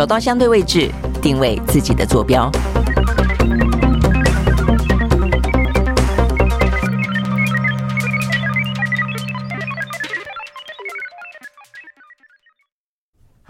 找到相对位置，定位自己的坐标。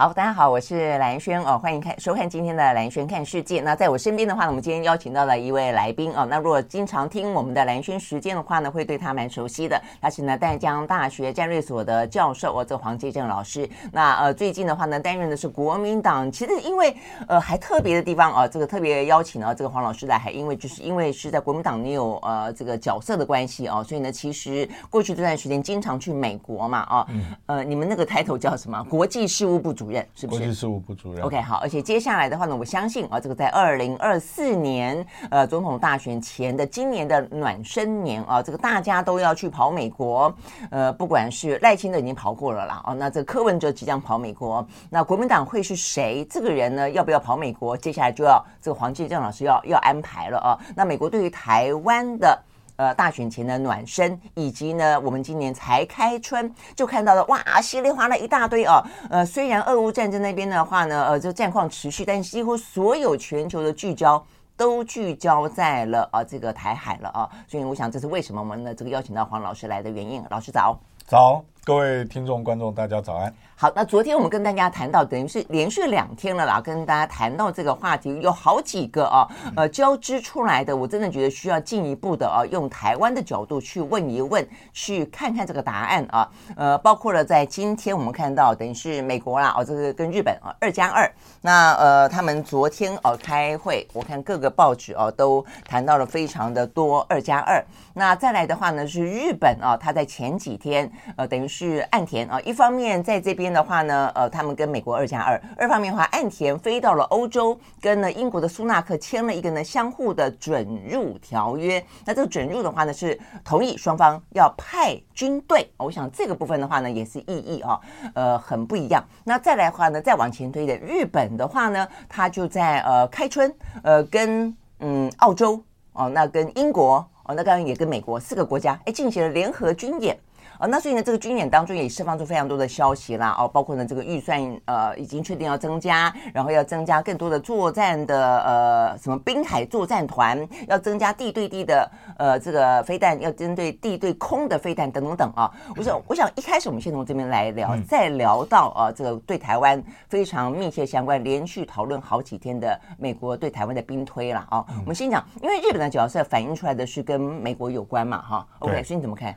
好，大家好，我是蓝轩哦，欢迎看收看今天的蓝轩看世界。那在我身边的话呢，我们今天邀请到了一位来宾哦。那如果经常听我们的蓝轩时间的话呢，会对他蛮熟悉的。他是呢淡江大学战略所的教授哦，这个黄介正老师。那呃最近的话呢，担任的是国民党。其实因为呃还特别的地方哦，这个特别邀请了这个黄老师来，还因为就是因为是在国民党你有呃这个角色的关系哦，所以呢，其实过去这段时间经常去美国嘛哦，呃你们那个抬头叫什么？国际事务部主任。是不是？国际事务部主任。OK，好，而且接下来的话呢，我相信啊，这个在二零二四年呃总统大选前的今年的暖身年啊，这个大家都要去跑美国，呃，不管是赖清德已经跑过了啦，哦，那这个柯文哲即将跑美国，那国民党会是谁？这个人呢，要不要跑美国？接下来就要这个黄继正老师要要安排了啊。那美国对于台湾的。呃，大选前的暖身，以及呢，我们今年才开春就看到了，哇，稀里哗啦一大堆哦。呃，虽然俄乌战争那边的话呢，呃，这战况持续，但是几乎所有全球的聚焦都聚焦在了啊、呃、这个台海了啊。所以我想这是为什么我们呢这个邀请到黄老师来的原因。老师早，早，各位听众观众大家早安。好，那昨天我们跟大家谈到，等于是连续两天了啦，跟大家谈到这个话题，有好几个啊，呃，交织出来的，我真的觉得需要进一步的啊，用台湾的角度去问一问，去看看这个答案啊，呃，包括了在今天我们看到，等于是美国啦，哦，这个跟日本啊，二加二，那呃，他们昨天哦开会，我看各个报纸哦都谈到了非常的多二加二，那再来的话呢是日本啊，他在前几天呃，等于是岸田啊，一方面在这边。的话呢，呃，他们跟美国二加二，二方面的话，岸田飞到了欧洲，跟呢英国的苏纳克签了一个呢相互的准入条约。那这个准入的话呢，是同意双方要派军队。我想这个部分的话呢，也是意义啊，呃，很不一样。那再来的话呢，再往前推的日本的话呢，他就在呃开春，呃，跟嗯澳洲哦，那跟英国哦，那当然也跟美国四个国家哎进行了联合军演。啊、哦，那所以呢，这个军演当中也释放出非常多的消息啦，哦，包括呢这个预算呃已经确定要增加，然后要增加更多的作战的呃什么滨海作战团，要增加地对地的呃这个飞弹，要针对地对空的飞弹等等等啊。我想我想一开始我们先从这边来聊，再聊到啊这个对台湾非常密切相关，连续讨论好几天的美国对台湾的兵推了啊。我们先讲，因为日本的角色反映出来的是跟美国有关嘛，哈。OK，所以你怎么看？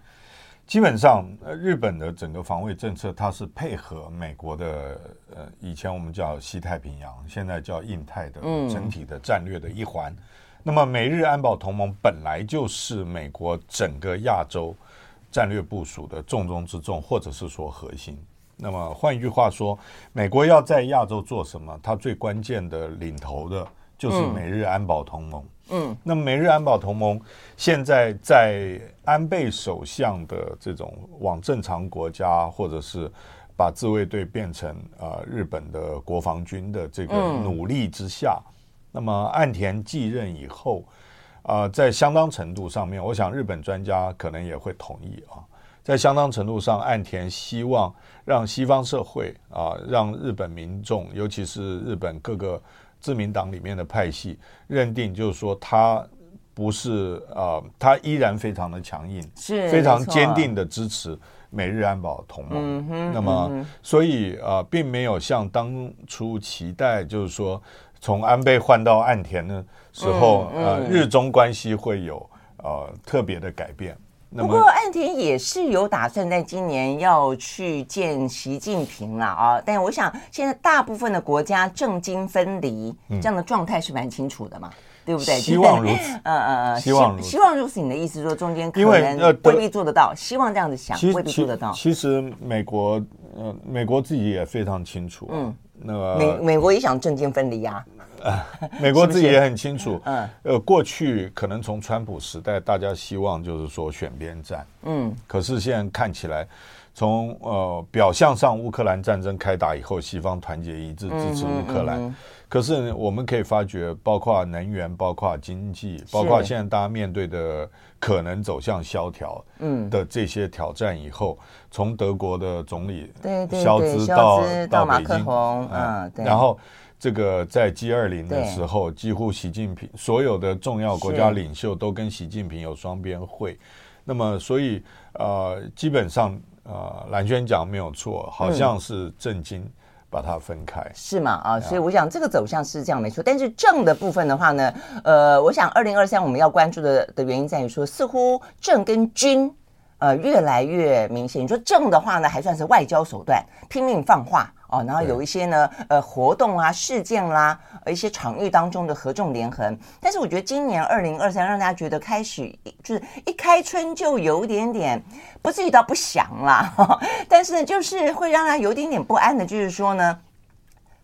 基本上，日本的整个防卫政策，它是配合美国的，呃，以前我们叫西太平洋，现在叫印太的整体的战略的一环。那么，美日安保同盟本来就是美国整个亚洲战略部署的重中之重，或者是说核心。那么，换一句话说，美国要在亚洲做什么？它最关键的领头的就是美日安保同盟。嗯嗯，那么美日安保同盟现在在安倍首相的这种往正常国家，或者是把自卫队变成啊、呃、日本的国防军的这个努力之下，嗯、那么岸田继任以后啊、呃，在相当程度上面，我想日本专家可能也会同意啊，在相当程度上，岸田希望让西方社会啊，让日本民众，尤其是日本各个。自民党里面的派系认定，就是说他不是呃，他依然非常的强硬，是非常坚定的支持美日安保同盟。那么，嗯、所以呃，并没有像当初期待，就是说从安倍换到岸田的时候，嗯嗯、呃，日中关系会有呃特别的改变。不过岸田也是有打算在今年要去见习近平了啊，但我想现在大部分的国家政经分离这样的状态是蛮清楚的嘛，嗯、对不对？希望如此。嗯嗯嗯，希望希望如此。你的意思是说中间可能未必做得到，希望这样子想未必做得到。其实美国呃，美国自己也非常清楚。嗯，那个美美国也想政经分离呀、啊。呃，美国自己也很清楚，嗯，呃，过去可能从川普时代，大家希望就是说选边站，嗯，可是现在看起来，从呃表象上乌克兰战争开打以后，西方团结一致支持乌克兰，嗯嗯。嗯、可是我们可以发觉，包括能源、包括经济、包括现在大家面对的可能走向萧条，嗯。的这些挑战以后，从德国的总理对对对，到到北京，嗯，然后。这个在 G 二零的时候，几乎习近平所有的重要国家领袖都跟习近平有双边会。那么，所以呃，基本上呃，兰萱讲没有错，好像是政经把它分开，嗯、是吗？啊，所以我想这个走向是这样没错。但是政的部分的话呢，呃，我想二零二三我们要关注的的原因在于说，似乎政跟军。呃，越来越明显。你说政的话呢，还算是外交手段，拼命放话哦。然后有一些呢，呃，活动啊、事件啦，一些场域当中的合纵连横。但是我觉得今年二零二三，让大家觉得开始就是一开春就有点点，不至于到不祥啦，但是呢，就是会让他有点点不安的，就是说呢。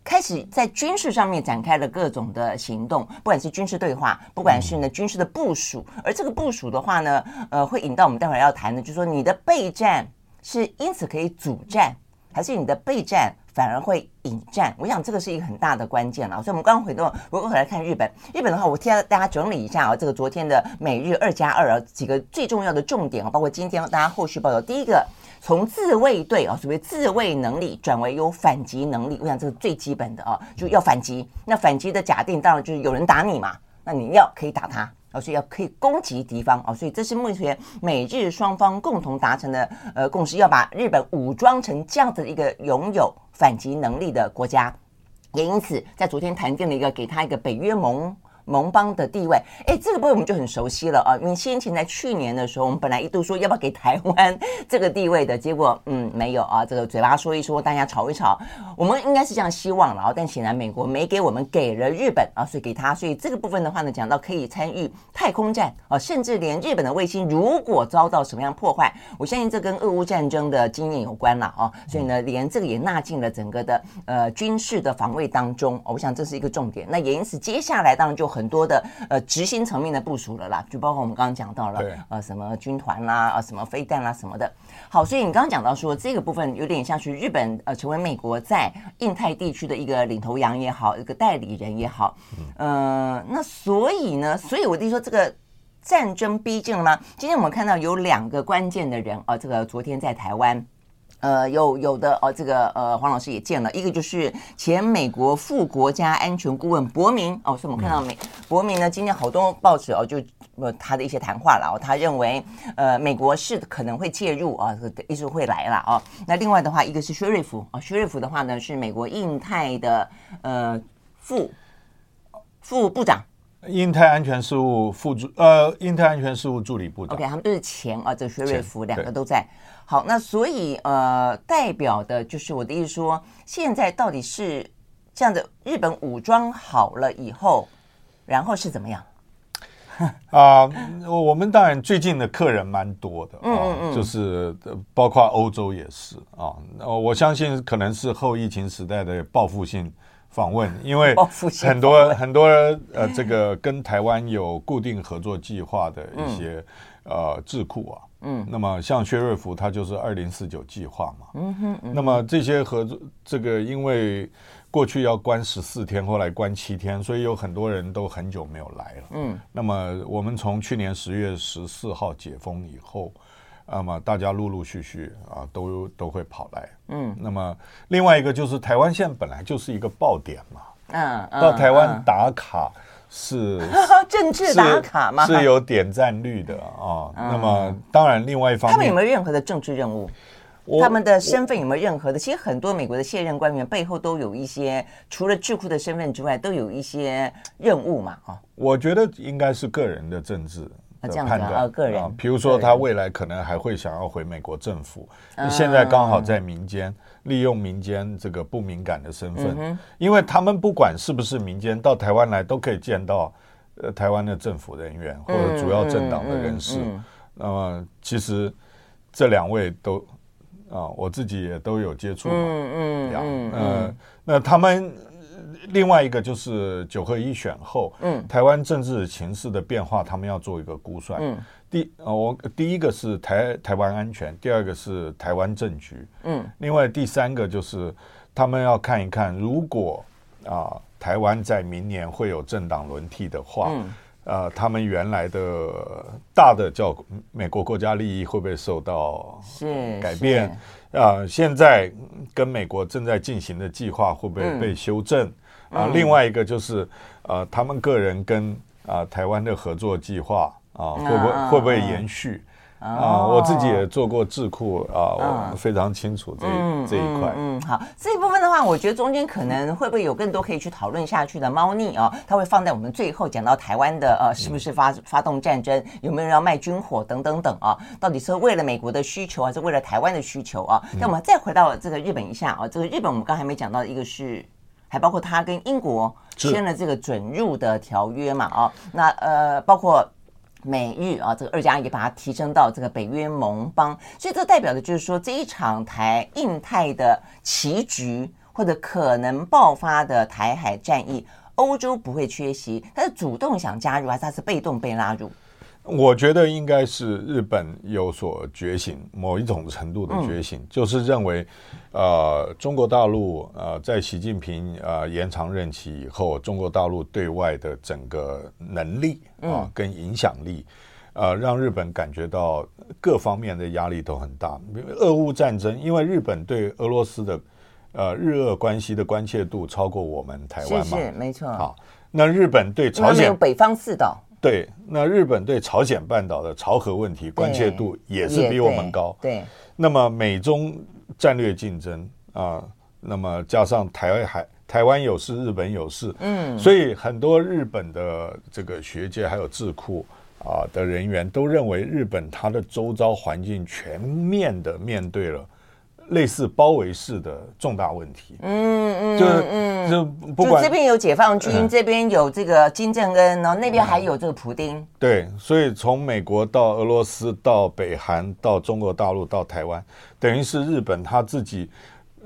开始在军事上面展开了各种的行动，不管是军事对话，不管是呢军事的部署，而这个部署的话呢，呃，会引到我们待会儿要谈的，就是说你的备战是因此可以主战，还是你的备战反而会引战？我想这个是一个很大的关键了。所以，我们刚刚回到，如果回来看日本，日本的话，我替大家整理一下啊，这个昨天的美日二加二啊几个最重要的重点啊，包括今天大家后续报道，第一个。从自卫队啊，所谓自卫能力转为有反击能力，我想这是最基本的啊，就要反击。那反击的假定当然就是有人打你嘛，那你要可以打他啊，所以要可以攻击敌方啊，所以这是目前美日双方共同达成的呃共识，要把日本武装成这样的一个拥有反击能力的国家，也因此在昨天谈定了一个给他一个北约盟。盟邦的地位，哎，这个部分我们就很熟悉了啊。因为先前在去年的时候，我们本来一度说要不要给台湾这个地位的，结果嗯没有啊。这个嘴巴说一说，大家吵一吵，我们应该是这样希望了啊。但显然美国没给我们，给了日本啊，所以给他，所以这个部分的话呢，讲到可以参与太空战啊，甚至连日本的卫星如果遭到什么样破坏，我相信这跟俄乌战争的经验有关了啊。所以呢，连这个也纳进了整个的呃军事的防卫当中。我想这是一个重点。那也因此接下来当然就很。很多的呃执行层面的部署了啦，就包括我们刚刚讲到了呃什么军团啦啊什么飞弹啦什么的。好，所以你刚刚讲到说这个部分有点像是日本呃成为美国在印太地区的一个领头羊也好，一个代理人也好，呃那所以呢，所以我就说这个战争逼近了吗？今天我们看到有两个关键的人啊、呃，这个昨天在台湾。呃，有有的哦，这个呃，黄老师也见了一个，就是前美国副国家安全顾问伯明哦，所以我们看到美伯明呢，今天好多报纸哦，就呃他的一些谈话了哦，他认为呃美国是可能会介入啊，意思会来了啊。那另外的话，一个是薛瑞福啊，薛瑞福的话呢是美国印太的呃副副部长，印太安全事务副助呃印太安全事务助理部长。OK，他们都是前啊，这薛瑞福两个都在。好，那所以呃，代表的就是我的意思说，现在到底是这样的，日本武装好了以后，然后是怎么样？啊、呃，我们当然最近的客人蛮多的啊，嗯嗯嗯就是包括欧洲也是啊，我相信可能是后疫情时代的报复性访问，因为很多很多呃，这个跟台湾有固定合作计划的一些、嗯、呃智库啊。嗯，那么像薛瑞福，他就是二零四九计划嘛。嗯哼，那么这些合作，这个因为过去要关十四天，后来关七天，所以有很多人都很久没有来了。嗯，那么我们从去年十月十四号解封以后，那么大家陆陆续续啊，都都会跑来。嗯，那么另外一个就是台湾现在本来就是一个爆点嘛。嗯，到台湾打卡。是 政治打卡吗？是有点赞率的啊。那么当然，另外一方面，他们有没有任何的政治任务？他们的身份有没有任何的？其实很多美国的现任官员背后都有一些，除了智库的身份之外，都有一些任务嘛。啊，我觉得应该是个人的政治的判断啊，个人。比如说，他未来可能还会想要回美国政府，现在刚好在民间。利用民间这个不敏感的身份，嗯、因为他们不管是不是民间，到台湾来都可以见到，呃，台湾的政府人员或者主要政党的人士。嗯嗯嗯、那么，其实这两位都啊，我自己也都有接触嘛。嗯嗯嗯。呃，那他们另外一个就是九合一选后，嗯，台湾政治情势的变化，他们要做一个估算。嗯。第呃，我第一个是台台湾安全，第二个是台湾政局，嗯，另外第三个就是他们要看一看，如果啊、呃、台湾在明年会有政党轮替的话，嗯，呃，他们原来的大的叫美国国家利益会不会受到改变？啊、呃，现在跟美国正在进行的计划会不会被修正？啊，另外一个就是呃，他们个人跟啊台湾的合作计划啊，会不会会不会延续？啊，我自己也做过智库啊，我非常清楚这这一块。嗯，好，这一部分的话，我觉得中间可能会不会有更多可以去讨论下去的猫腻啊？它会放在我们最后讲到台湾的呃，是不是发发动战争，有没有人要卖军火等等等啊？到底是为了美国的需求，还是为了台湾的需求啊？那我们再回到这个日本一下啊，这个日本我们刚才没讲到，一个是还包括他跟英国签了这个准入的条约嘛？哦，那呃，包括。美日啊，这个二加一把它提升到这个北约盟邦，所以这代表的就是说，这一场台印太的棋局或者可能爆发的台海战役，欧洲不会缺席，他是主动想加入，还是他是被动被拉入？我觉得应该是日本有所觉醒，某一种程度的觉醒，嗯、就是认为，呃，中国大陆呃，在习近平呃延长任期以后，中国大陆对外的整个能力啊、呃、跟影响力，呃，让日本感觉到各方面的压力都很大。俄乌战争，因为日本对俄罗斯的呃日俄关系的关切度超过我们台湾嘛，是是没错。好，那日本对朝鲜，北方四岛。对，那日本对朝鲜半岛的朝核问题关切度也是比我们高。对，对那么美中战略竞争啊，那么加上台湾海台湾有事，日本有事，嗯，所以很多日本的这个学界还有智库啊的人员都认为，日本它的周遭环境全面的面对了。类似包围式的重大问题，嗯嗯，就是嗯，就不管这边有解放军，这边有这个金正恩，然后那边还有这个普丁，对，所以从美国到俄罗斯到北韩到中国大陆到台湾，等于是日本他自己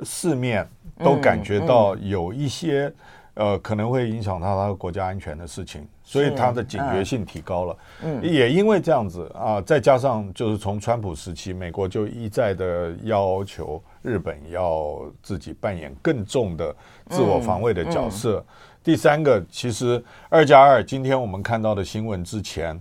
四面都感觉到有一些呃可能会影响到他的国家安全的事情。所以他的警觉性提高了，嗯，也因为这样子啊，再加上就是从川普时期，美国就一再的要求日本要自己扮演更重的自我防卫的角色。第三个，其实二加二，今天我们看到的新闻之前。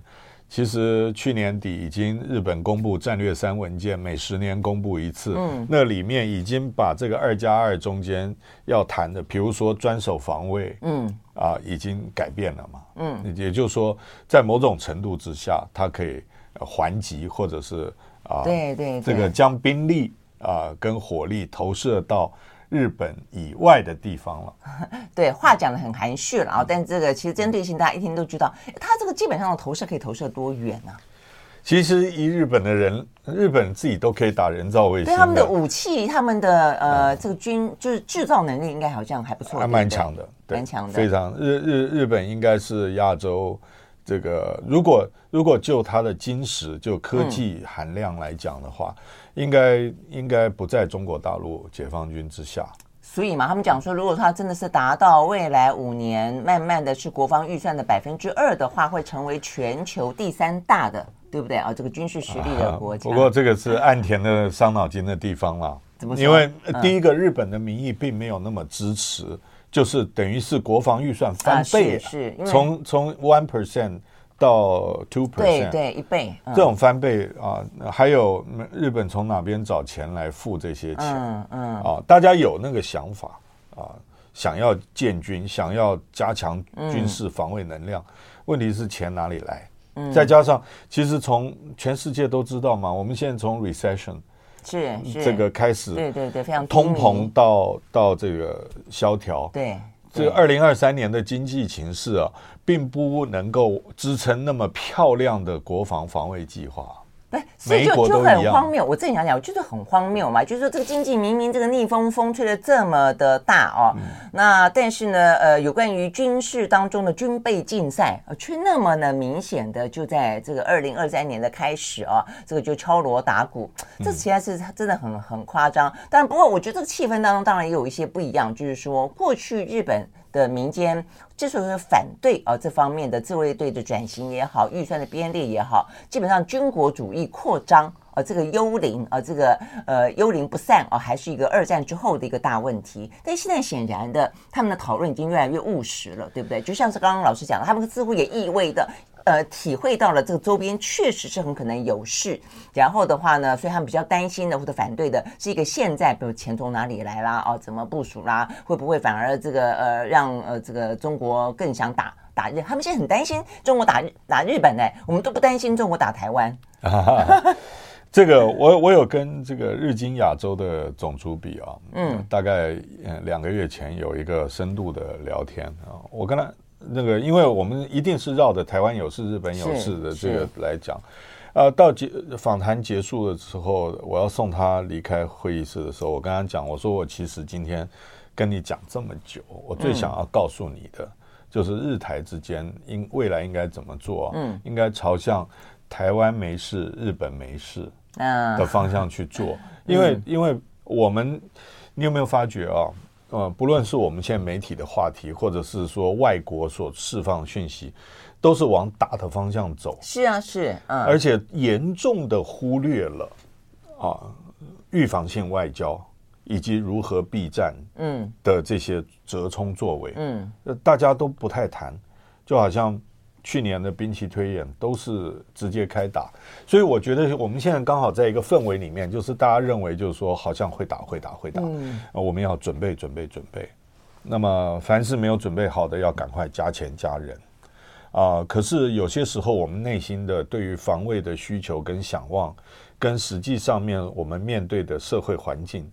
其实去年底已经日本公布战略三文件，每十年公布一次。嗯，那里面已经把这个二加二中间要谈的，比如说专守防卫，嗯，啊，已经改变了嘛。嗯，也就是说，在某种程度之下，它可以还击，或者是啊，对对，这个将兵力啊跟火力投射到。日本以外的地方了，对，话讲的很含蓄了啊，但这个其实针对性，大家一听都知道，它这个基本上的投射可以投射多远呢？其实以日本的人，日本自己都可以打人造卫星，对他们的武器，他们的呃这个军就是制造能力应该好像还不错，还蛮强的，蛮强的，非常日日日本应该是亚洲这个，如果如果就它的金石就科技含量来讲的话。嗯应该应该不在中国大陆解放军之下，所以嘛，他们讲说，如果他真的是达到未来五年慢慢的是国防预算的百分之二的话，会成为全球第三大的，对不对啊？这个军事实力的国家。不过这个是岸田的伤脑筋的地方了，怎么说？因为第一个，日本的民意并没有那么支持，就是等于是国防预算翻倍，是从从 one percent。到 two percent，对对，一倍，这种翻倍啊，还有日本从哪边找钱来付这些钱？嗯嗯。啊，大家有那个想法啊，想要建军，想要加强军事防卫能量，问题是钱哪里来？嗯，再加上其实从全世界都知道嘛，我们现在从 recession 是这个开始，对对对，非常通膨到到这个萧条，对。这个二零二三年的经济形势啊，并不能够支撑那么漂亮的国防防卫计划。对，所以就就很荒谬。我正想讲，我觉得很荒谬嘛，就是说这个经济明明这个逆风风吹的这么的大哦，嗯、那但是呢，呃，有关于军事当中的军备竞赛，呃，却那么呢明显的就在这个二零二三年的开始啊，这个就敲锣打鼓，这实在是真的很很夸张。但，不过我觉得这个气氛当中当然也有一些不一样，就是说过去日本。的民间之所以反对啊这方面的自卫队的转型也好，预算的编列也好，基本上军国主义扩张啊这个幽灵啊这个呃幽灵不散啊，还是一个二战之后的一个大问题。但现在显然的，他们的讨论已经越来越务实了，对不对？就像是刚刚老师讲的，他们似乎也意味着呃体会到了这个周边确实是很可能有事，然后的话呢，所以他们比较担心的或者反对的是一个现在，比如钱从哪里来啦，哦，怎么部署啦，会不会反而这个呃让呃这个中国更想打打日？他们现在很担心中国打打日本呢，我们都不担心中国打台湾。这个我我有跟这个日经亚洲的总主笔啊，嗯，大概嗯两个月前有一个深度的聊天啊，我跟他那个，因为我们一定是绕着台湾有事、日本有事的这个来讲，呃，到结访谈结束的时候，我要送他离开会议室的时候，我跟他讲，我说我其实今天跟你讲这么久，我最想要告诉你的，就是日台之间应未来应该怎么做，嗯，应该朝向台湾没事、日本没事。的方向去做，因为因为我们，你有没有发觉啊？呃，不论是我们现在媒体的话题，或者是说外国所释放的讯息，都是往打的方向走。是啊，是，嗯，而且严重的忽略了啊，预防性外交以及如何避战，嗯，的这些折冲作为，嗯，大家都不太谈，就好像。去年的兵棋推演都是直接开打，所以我觉得我们现在刚好在一个氛围里面，就是大家认为就是说好像会打会打会打，嗯，我们要准备准备准备。那么凡是没有准备好的，要赶快加钱加人啊。可是有些时候，我们内心的对于防卫的需求跟想望，跟实际上面我们面对的社会环境。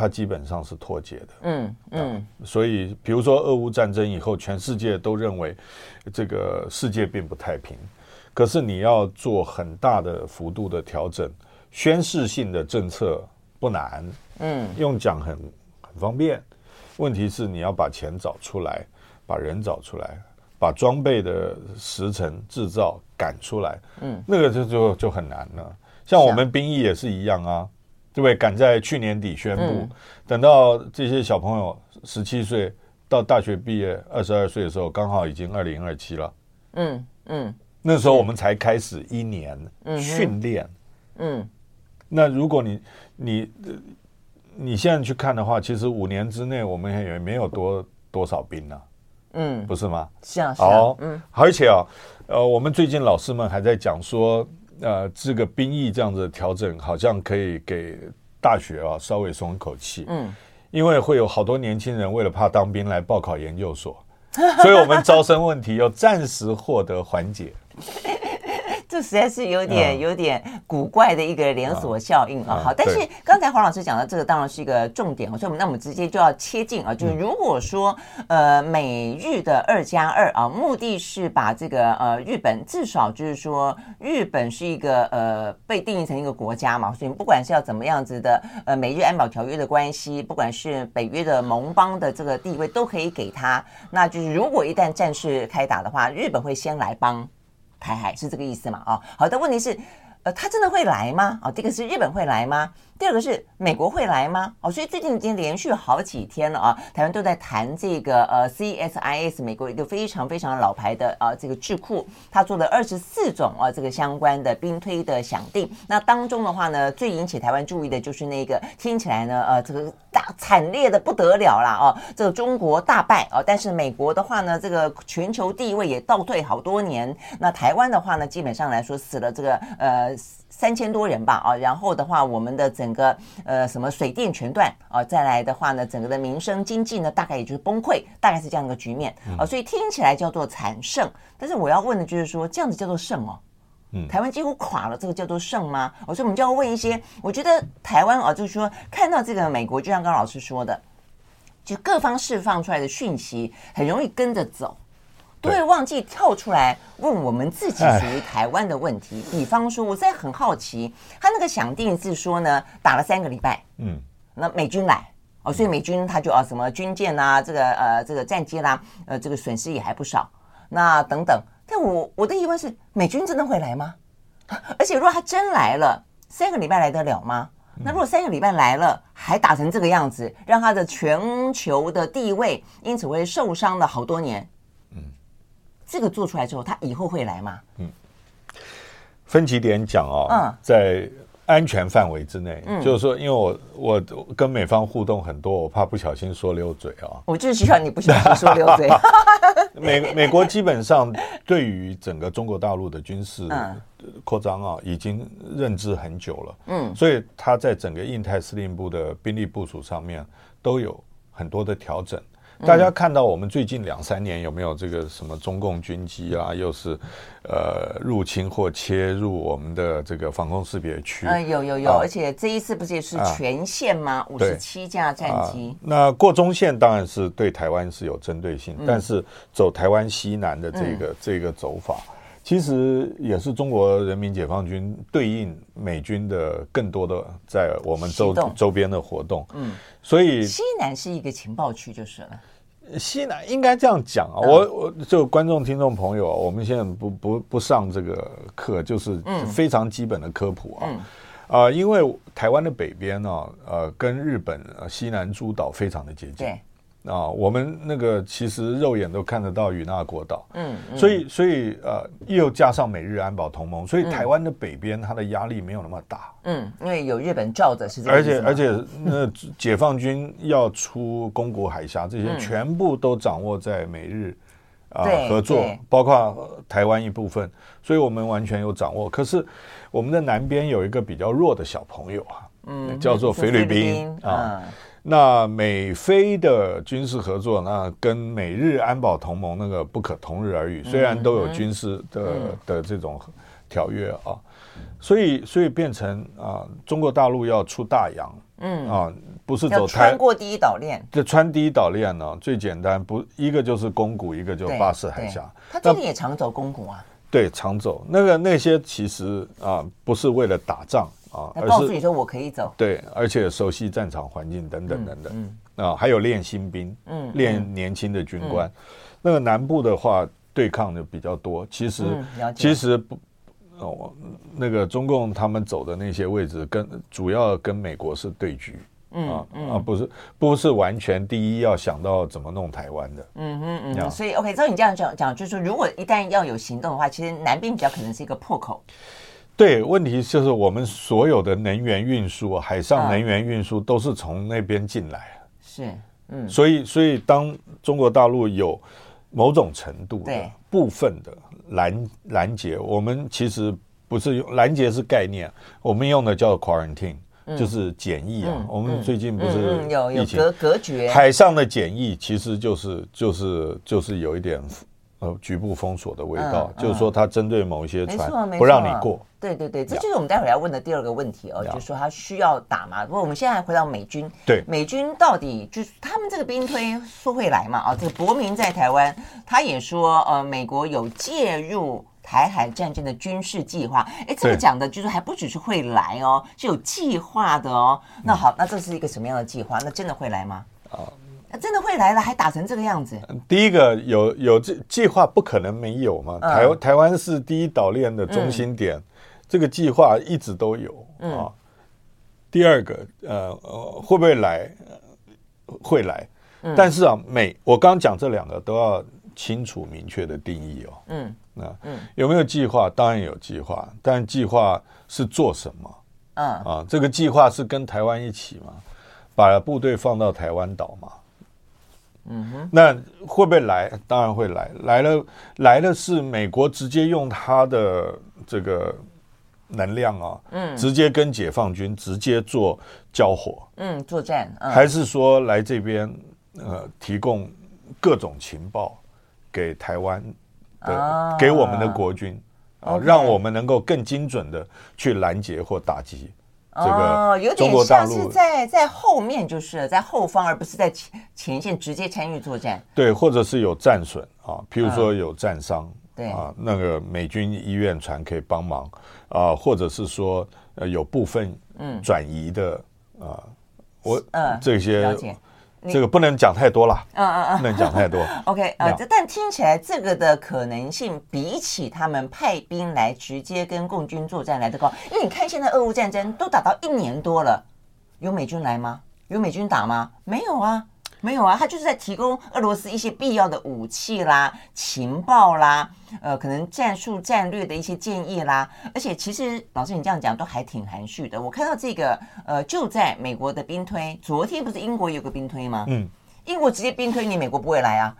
它基本上是脱节的，嗯嗯，所以比如说俄乌战争以后，全世界都认为这个世界并不太平，可是你要做很大的幅度的调整，宣示性的政策不难，嗯，用讲很很方便，问题是你要把钱找出来，把人找出来，把装备的时程制造赶出来，嗯，那个就就就很难了。像我们兵役也是一样啊。对不对？赶在去年底宣布，嗯、等到这些小朋友十七岁到大学毕业二十二岁的时候，刚好已经二零二七了。嗯嗯，那时候我们才开始一年训练。嗯，嗯，那如果你你你现在去看的话，其实五年之内我们也没有多多少兵呢。嗯，不是吗？是啊，是啊。嗯，而且啊，呃，我们最近老师们还在讲说。呃，这个兵役这样子调整，好像可以给大学啊稍微松一口气。嗯，因为会有好多年轻人为了怕当兵来报考研究所，所以我们招生问题要暂时获得缓解。这实在是有点有点古怪的一个连锁效应啊！好，但是刚才黄老师讲的这个当然是一个重点，所以我们那我们直接就要切进啊，就是如果说呃美日的二加二啊，目的是把这个呃日本至少就是说日本是一个呃被定义成一个国家嘛，所以不管是要怎么样子的呃美日安保条约的关系，不管是北约的盟邦的这个地位都可以给他，那就是如果一旦战事开打的话，日本会先来帮。台海是这个意思嘛？啊，好的，问题是，呃，他真的会来吗？啊，这个是日本会来吗？第二个是美国会来吗？哦，所以最近已经连续好几天了啊，台湾都在谈这个呃 CSIS 美国一个非常非常老牌的啊这个智库，他做了二十四种啊这个相关的兵推的响定。那当中的话呢，最引起台湾注意的就是那个听起来呢呃这个惨烈的不得了啦哦，这个中国大败哦，但是美国的话呢，这个全球地位也倒退好多年。那台湾的话呢，基本上来说死了这个呃。三千多人吧，啊，然后的话，我们的整个呃什么水电全断啊，再来的话呢，整个的民生经济呢，大概也就是崩溃，大概是这样一个局面啊，所以听起来叫做惨胜。但是我要问的就是说，这样子叫做胜哦？嗯，台湾几乎垮了，这个叫做胜吗？我说我们就要问一些，我觉得台湾啊，就是说看到这个美国，就像刚刚老师说的，就各方释放出来的讯息，很容易跟着走。都会忘记跳出来问我们自己属于台湾的问题。比方说，我在很好奇，他那个想定是说呢，打了三个礼拜，嗯，那美军来哦，所以美军他就啊什么军舰啊，这个呃这个战机啦，呃这个损失也还不少，那等等。但我我的疑问是，美军真的会来吗？而且如果他真来了，三个礼拜来得了吗？那如果三个礼拜来了，还打成这个样子，让他的全球的地位因此会受伤了好多年。这个做出来之后，他以后会来吗？嗯，分几点讲哦。嗯，在安全范围之内，嗯，就是说，因为我我跟美方互动很多，我怕不小心说溜嘴啊。我就是希望你不小心说溜嘴。美美国基本上对于整个中国大陆的军事扩张啊，已经认知很久了。嗯，所以他在整个印太司令部的兵力部署上面都有很多的调整。大家看到我们最近两三年有没有这个什么中共军机啊，又是呃入侵或切入我们的这个防空识别区？嗯，有有有，而且这一次不是也是全线吗？五十七架战机。那过中线当然是对台湾是有针对性，但是走台湾西南的这个这个走法，其实也是中国人民解放军对应美军的更多的在我们周周边的活动。嗯。所以西南是一个情报区就是了。西南应该这样讲啊，我我就观众听众朋友，我们现在不不不上这个课，就是非常基本的科普啊。啊，因为台湾的北边呢，呃，跟日本西南诸岛非常的接近。啊，我们那个其实肉眼都看得到与那国岛，嗯，所以所以呃，又加上美日安保同盟，所以台湾的北边它的压力没有那么大，嗯，因为有日本罩着是这样，而且而且那解放军要出宫古海峡，这些全部都掌握在美日啊合作，包括台湾一部分，所以我们完全有掌握。可是我们的南边有一个比较弱的小朋友啊，嗯，叫做菲律宾啊。那美菲的军事合作，那跟美日安保同盟那个不可同日而语。虽然都有军事的的这种条约啊，所以所以变成啊，中国大陆要出大洋，嗯啊，不是走穿过第一岛链。这穿第一岛链呢，最简单不一个就是宫古，一个就巴士海峡。他最近也常走宫古啊。对，常走那个那些其实啊，不是为了打仗。啊，他告诉你说我可以走，对，而且熟悉战场环境等等等等，嗯嗯、啊，还有练新兵，嗯，练年轻的军官。嗯、那个南部的话，对抗的比较多。其实，嗯、其实不，哦，那个中共他们走的那些位置，跟主要跟美国是对局，嗯啊，嗯啊，不是不是完全第一要想到怎么弄台湾的，嗯嗯嗯。所以，OK，照你这样讲讲，就是说，如果一旦要有行动的话，其实南边比较可能是一个破口。对，问题就是我们所有的能源运输，海上能源运输都是从那边进来。是，嗯，所以，所以当中国大陆有某种程度的部分的拦拦截，我们其实不是用拦截是概念，我们用的叫 quarantine，就是检疫啊。我们最近不是有有隔隔绝，海上的检疫其实就是就是就是有一点。呃，局部封锁的味道，嗯、就是说，它针对某一些船不让你过。对对对，这就是我们待会儿要问的第二个问题哦，就是说他需要打吗？不过我们现在回到美军，对美军到底就是他们这个兵推说会来嘛？啊，这个伯明在台湾，他也说，呃，美国有介入台海战争的军事计划。哎，这个讲的就是还不只是会来哦，是有计划的哦。那好，那这是一个什么样的计划？那真的会来吗？啊。真的会来了，还打成这个样子？第一个有有这计划，不可能没有嘛。台湾台湾是第一岛链的中心点，这个计划一直都有啊。第二个，呃，会不会来？会来，但是啊，美我刚刚讲这两个都要清楚明确的定义哦。嗯，那有没有计划？当然有计划，但计划是做什么？嗯啊，这个计划是跟台湾一起吗？把部队放到台湾岛吗？嗯哼，那会不会来？当然会来。来了，来了是美国直接用他的这个能量啊，嗯，直接跟解放军直接做交火，嗯，作战，嗯、还是说来这边呃提供各种情报给台湾的，啊、给我们的国军啊.让我们能够更精准的去拦截或打击。哦，有点像是在在后面，就是在后方，而不是在前前线直接参与作战。对，或者是有战损啊，譬如说有战伤，对啊，那个美军医院船可以帮忙啊，或者是说呃有部分嗯转移的啊，我呃这些。这个不能讲太多了，嗯嗯嗯，不能讲太多。OK，呃，但听起来这个的可能性比起他们派兵来直接跟共军作战来得高，因为你看现在俄乌战争都打到一年多了，有美军来吗？有美军打吗？没有啊。没有啊，他就是在提供俄罗斯一些必要的武器啦、情报啦，呃，可能战术战略的一些建议啦。而且其实老师你这样讲都还挺含蓄的。我看到这个，呃，就在美国的兵推，昨天不是英国有个兵推吗？嗯，英国直接兵推你，美国不会来啊。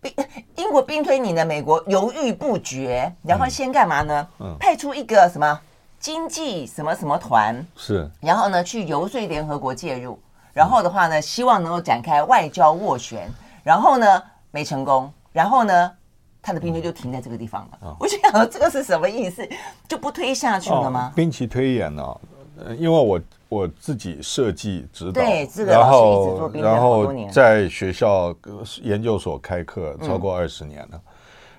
兵英国兵推你呢，美国犹豫不决，然后先干嘛呢？嗯，派出一个什么经济什么什么团是，然后呢去游说联合国介入，然后的话呢，希望能够展开外交斡旋，然后呢没成功，然后呢他的兵推就停在这个地方了。嗯，我就想这个是什么意思？就不推下去了吗？哦，兵棋推演呢，哦？因为我。我自己设计指导，这个、然后然后在学校研究所开课超过二十年了。嗯、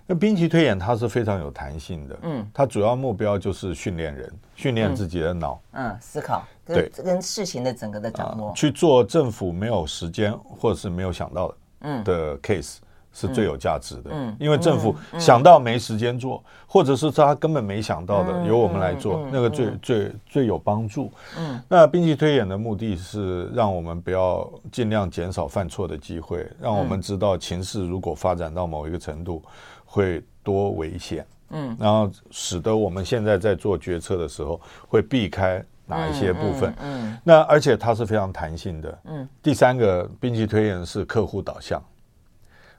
那兵棋推演它是非常有弹性的，嗯，它主要目标就是训练人，训练自己的脑，嗯，嗯，思考，对，跟事情的整个的掌握，呃、去做政府没有时间或者是没有想到的，嗯。的 case。是最有价值的，嗯，因为政府想到没时间做，或者是他根本没想到的，由我们来做，那个最最最有帮助。嗯，那兵器推演的目的是让我们不要尽量减少犯错的机会，让我们知道情势如果发展到某一个程度会多危险，嗯，然后使得我们现在在做决策的时候会避开哪一些部分，嗯，那而且它是非常弹性的，嗯，第三个兵器推演是客户导向。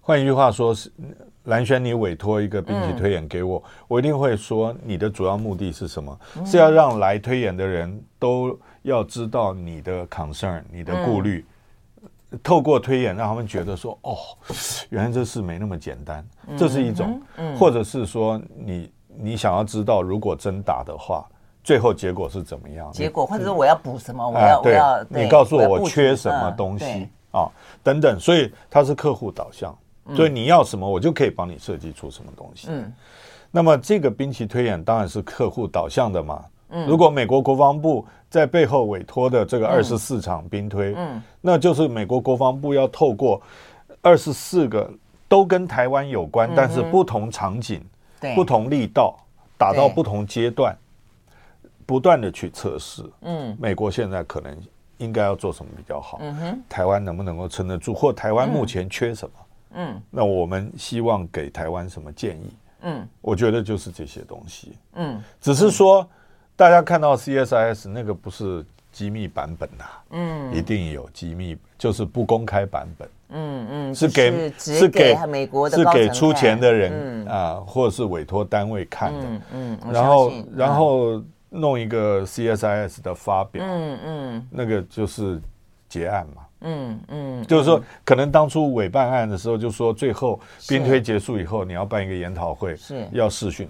换一句话说，是蓝轩，你委托一个兵器推演给我，嗯，我一定会说你的主要目的是什么？嗯，是要让来推演的人都要知道你的 concern，你的顾虑，嗯，透过推演让他们觉得说，哦，原来这事没那么简单，嗯，这是一种，嗯，或者是说你你想要知道，如果真打的话，最后结果是怎么样？结果，或者说我要补什么？我要，对，我要，你告诉我我缺什么东西啊？等等，所以它是客户导向。所以你要什么，我就可以帮你设计出什么东西。嗯，那么这个兵棋推演当然是客户导向的嘛。嗯，如果美国国防部在背后委托的这个二十四场兵推，嗯，那就是美国国防部要透过二十四个都跟台湾有关，但是不同场景、不同力道，打到不同阶段，不断的去测试。嗯，美国现在可能应该要做什么比较好？嗯哼，台湾能不能够撑得住？或台湾目前缺什么？嗯，那我们希望给台湾什么建议？嗯，我觉得就是这些东西。嗯，只是说大家看到 CSIS 那个不是机密版本呐，嗯，一定有机密，就是不公开版本。嗯嗯，是给是给美国的，是给出钱的人啊，或者是委托单位看的。嗯，然后然后弄一个 CSIS 的发表。嗯嗯，那个就是结案嘛。嗯嗯，就是说，可能当初委办案的时候，就说最后兵推结束以后，你要办一个研讨会，是要视讯。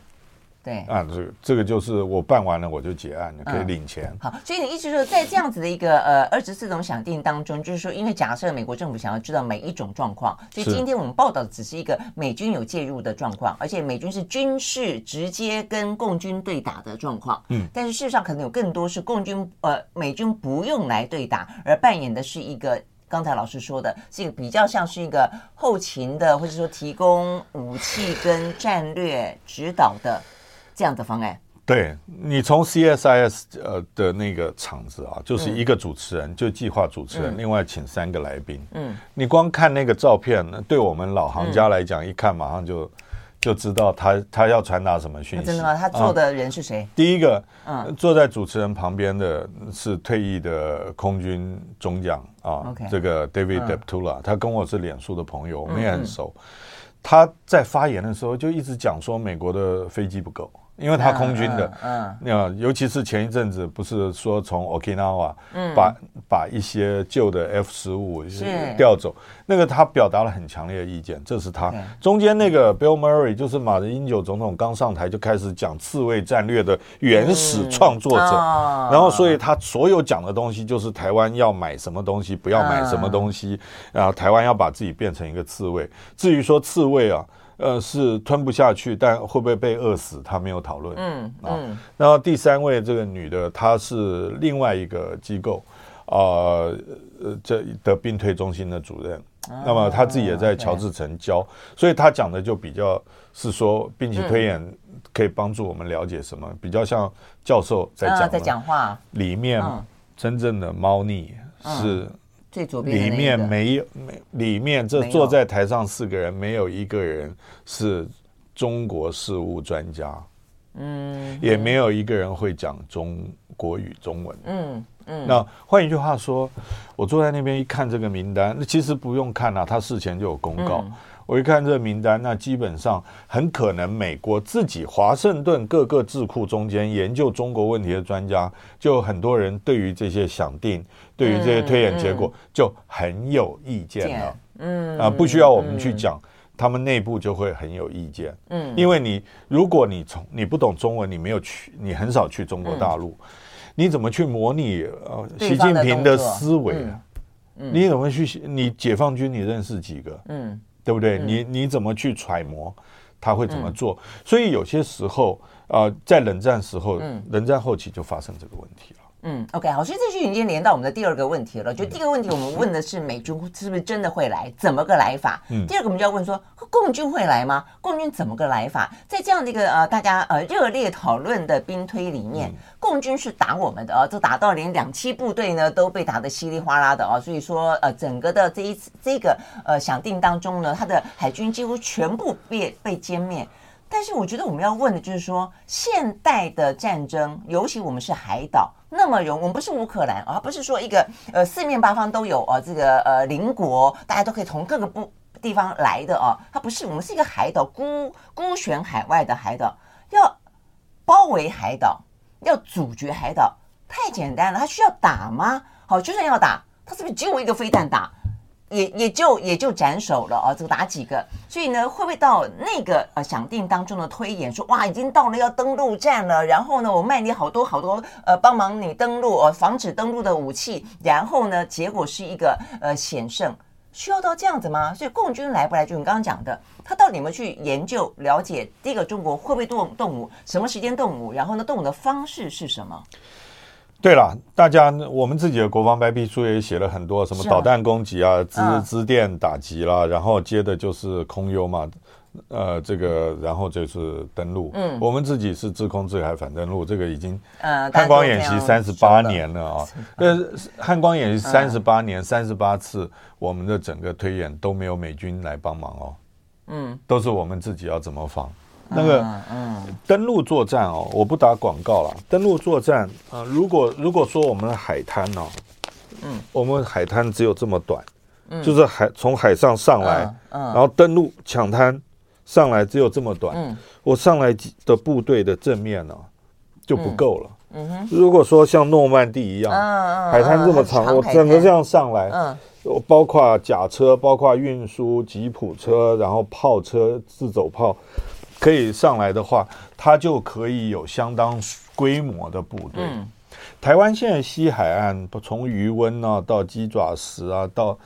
对啊，这个这个就是我办完了我就结案了，可以领钱。好，所以你意思说，在这样子的一个呃二十四种想定当中，就是说，因为假设美国政府想要知道每一种状况，所以今天我们报道的只是一个美军有介入的状况，而且美军是军事直接跟共军对打的状况。嗯，但是事实上可能有更多是共军呃美军不用来对打，而扮演的是一个刚才老师说的，是一个比较像是一个后勤的，或者说提供武器跟战略指导的。这样的方案，对，你从 CSIS 呃的那个场子啊，就是一个主持人，就计划主持人，另外请三个来宾。嗯，你光看那个照片呢，对我们老行家来讲，一看马上就就知道他他要传达什么讯息。真的吗？他坐的人是谁？第一个，嗯，坐在主持人旁边的是退役的空军中将啊，这个 David Deptula，他跟我是脸书的朋友，我们也很熟。他在发言的时候就一直讲说，美国的飞机不够。因为他空军的，嗯，那尤其是前一阵子不是说从 Okinawa 把把一些旧的 F 十五调走，那个他表达了很强烈的意见，这是他。中间那个 Bill Murray 就是马英九总统刚上台就开始讲刺猬战略的原始创作者，然后所以他所有讲的东西就是台湾要买什么东西，不要买什么东西，然后台湾要把自己变成一个刺猬。至于说刺猬啊。呃，是吞不下去，但会不会被饿死，他没有讨论。嗯嗯、啊。然后第三位这个女的，她是另外一个机构，啊、呃，这的病退中心的主任。啊、那么她自己也在乔治城教，啊、所以她讲的就比较是说并且推演可以帮助我们了解什么，嗯、比较像教授在讲、啊、在讲话里面真正的猫腻是。嗯里面没有没里面这坐在台上四个人没有一个人是中国事务专家，嗯，也没有一个人会讲中国语中文，嗯嗯。那换一句话说，我坐在那边一看这个名单，那其实不用看啊，他事前就有公告。我一看这个名单，那基本上很可能美国自己华盛顿各个智库中间研究中国问题的专家，就很多人对于这些想定，对于这些推演结果就很有意见了。嗯啊，不需要我们去讲，他们内部就会很有意见。嗯，因为你如果你从你不懂中文，你没有去，你很少去中国大陆，你怎么去模拟呃习近平的思维啊？你怎么去？你解放军你认识几个？嗯，对不对？你你怎么去揣摩他会怎么做？所以有些时候呃，在冷战时候，冷战后期就发生这个问题了。嗯，OK，好，所以这就已经连到我们的第二个问题了。就第一个问题，我们问的是美军是不是真的会来，怎么个来法？嗯，第二个我们就要问说，共军会来吗？共军怎么个来法？在这样的一个呃大家呃热烈讨论的兵推里面，共军是打我们的啊，这打到连两栖部队呢都被打得稀里哗啦的啊，所以说呃整个的这一次这个呃响定当中呢，他的海军几乎全部被被歼灭。但是我觉得我们要问的就是说，现代的战争，尤其我们是海岛，那么容我们不是乌克兰啊，不是说一个呃四面八方都有啊这个呃邻国，大家都可以从各个不地方来的啊，它不是，我们是一个海岛，孤孤悬海外的海岛，要包围海岛，要阻绝海岛，太简单了，它需要打吗？好，就算要打，它是不是只有一个飞弹打？也也就也就斩首了啊，这个打几个，所以呢，会不会到那个呃想定当中的推演说，哇，已经到了要登陆战了，然后呢，我卖你好多好多呃，帮忙你登陆呃，防止登陆的武器，然后呢，结果是一个呃险胜，需要到这样子吗？所以共军来不来，就你刚刚讲的，他到底有没有去研究了解，第一个中国会不会动动武，什么时间动武，然后呢，动武的方式是什么？对了，大家我们自己的国防白皮书也写了很多，什么导弹攻击啊，支支电打击啦，然后接的就是空优嘛，呃，这个然后就是登陆。嗯，我们自己是制空制海反登陆，这个已经呃汉光演习三十八年了啊。呃，汉光演习三十八年，三十八次，我们的整个推演都没有美军来帮忙哦。嗯，都是我们自己要怎么防。那个，嗯，登陆作战哦，我不打广告了。登陆作战啊，如果如果说我们的海滩哦，嗯，我们海滩只有这么短，嗯，就是海从海上上来，嗯，然后登陆抢滩上来只有这么短，嗯，我上来的部队的正面呢就不够了，嗯。哼。如果说像诺曼底一样，海滩这么长，我整个这样上来，嗯，包括甲车，包括运输吉普车，然后炮车、自走炮。可以上来的话，它就可以有相当规模的部队。嗯、台湾现在西海岸，从渔温啊到鸡爪石啊，到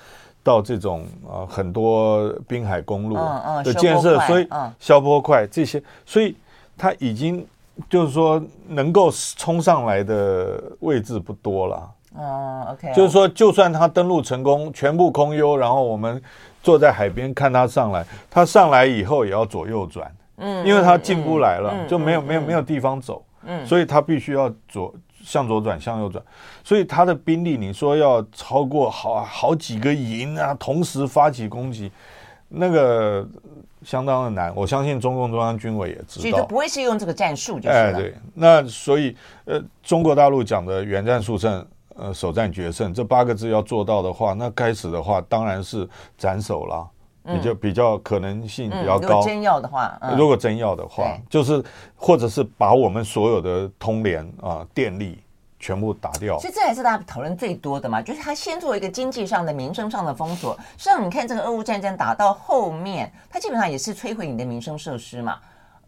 到这种啊很多滨海公路的建设，嗯嗯、所以消波块这些，所以它已经就是说能够冲上来的位置不多了。哦，OK，就是说，就算他登陆成功，全部空优，然后我们坐在海边看他上来，他上来以后也要左右转。嗯，因为他进不来了，就没有没有没有地方走，嗯，所以他必须要左向左转向右转，所以他的兵力你说要超过好好几个营啊，同时发起攻击，那个相当的难。我相信中共中央军委也知道，所以就不会是用这个战术，就是哎，对，那所以呃，中国大陆讲的远战速胜，呃，首战决胜这八个字要做到的话，那开始的话当然是斩首了。比较比较可能性比较高。嗯、如果真要的话，嗯、如果真要的话，就是或者是把我们所有的通联啊、呃、电力全部打掉。所以这还是大家讨论最多的嘛，就是他先做一个经济上的、民生上的封锁。实际上，你看这个俄乌战争打到后面，它基本上也是摧毁你的民生设施嘛。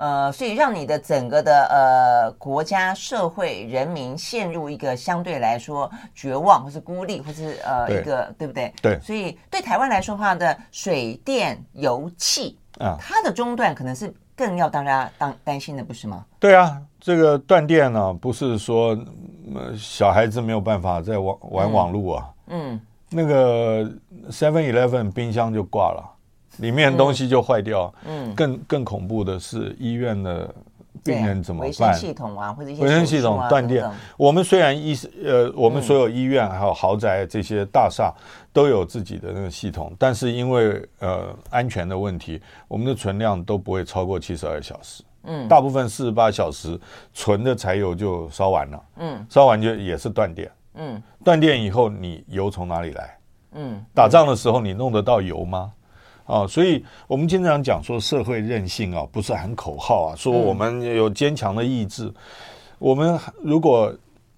呃，所以让你的整个的呃国家、社会、人民陷入一个相对来说绝望，或是孤立，或是呃一个对不对？对。所以对台湾来说的话的水电油气啊，它的中断可能是更要大家当担心的，不是吗？对啊，这个断电呢、啊，不是说小孩子没有办法在网玩网络啊，嗯，嗯那个 Seven Eleven 冰箱就挂了。里面东西就坏掉，嗯，更更恐怖的是医院的病人怎么办？维生系统啊，或者一些卫生系统断电。我们虽然医呃，我们所有医院还有豪宅这些大厦都有自己的那个系统，但是因为呃安全的问题，我们的存量都不会超过七十二小时。嗯，大部分四十八小时存的柴油就烧完了。嗯，烧完就也是断电。嗯，断电以后你油从哪里来？嗯，打仗的时候你弄得到油吗？啊，所以我们经常讲说社会韧性啊，不是喊口号啊，说我们有坚强的意志。嗯、我们如果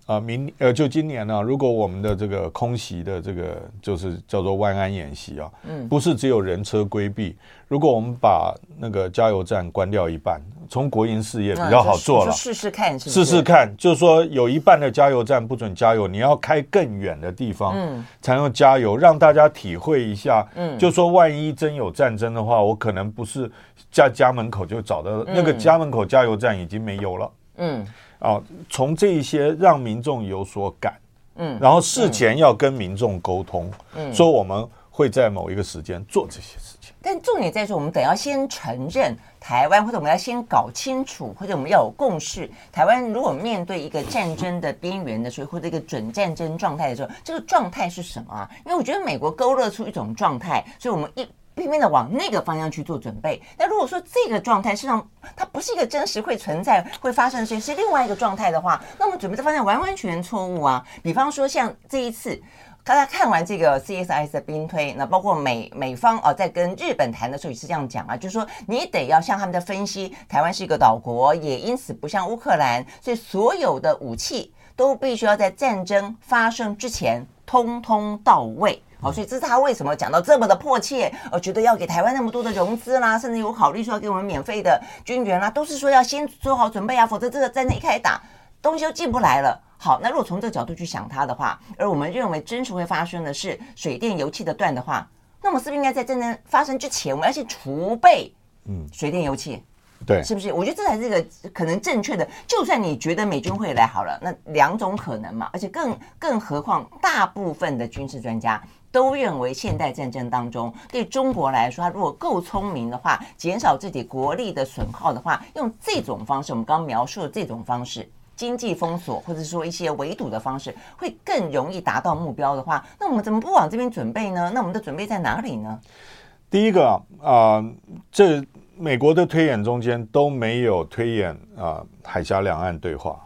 啊明呃就今年呢、啊，如果我们的这个空袭的这个就是叫做万安演习啊，嗯，不是只有人车规避，如果我们把那个加油站关掉一半。从国营事业比较好做了，试试看试试看，就是说有一半的加油站不准加油，你要开更远的地方，嗯，才能加油，让大家体会一下，嗯，就说万一真有战争的话，我可能不是家家门口就找到那个家门口加油站已经没油了，嗯，啊，从这一些让民众有所感，嗯，然后事前要跟民众沟通，嗯，说我们会在某一个时间做这些事。情。但重点在说，我们得要先承认台湾，或者我们要先搞清楚，或者我们要有共识。台湾如果面对一个战争的边缘的时候，或者一个准战争状态的时候，这个状态是什么啊？因为我觉得美国勾勒出一种状态，所以我们一拼命的往那个方向去做准备。那如果说这个状态实际上它不是一个真实会存在、会发生的事情，是另外一个状态的话，那我们准备的方向完完全全错误啊！比方说像这一次。大家看完这个 CSIS 的兵推，那包括美美方哦，在跟日本谈的时候也是这样讲啊，就是说你得要向他们的分析，台湾是一个岛国，也因此不像乌克兰，所以所有的武器都必须要在战争发生之前通通到位。好，所以这是他为什么讲到这么的迫切，呃，觉得要给台湾那么多的融资啦，甚至有考虑说要给我们免费的军援啦，都是说要先做好准备啊，否则这个战争一开打，东西就进不来了。好，那如果从这个角度去想它的话，而我们认为真实会发生的是水电油气的断的话，那么是不是应该在战争发生之前，我们要先储备，嗯，水电油气，对，是不是？我觉得这才是一个可能正确的。就算你觉得美军会来好了，那两种可能嘛，而且更更何况，大部分的军事专家都认为，现代战争当中对中国来说，他如果够聪明的话，减少自己国力的损耗的话，用这种方式，我们刚刚描述的这种方式。经济封锁，或者说一些围堵的方式，会更容易达到目标的话，那我们怎么不往这边准备呢？那我们的准备在哪里呢？第一个啊、呃，这美国的推演中间都没有推演啊、呃，海峡两岸对话。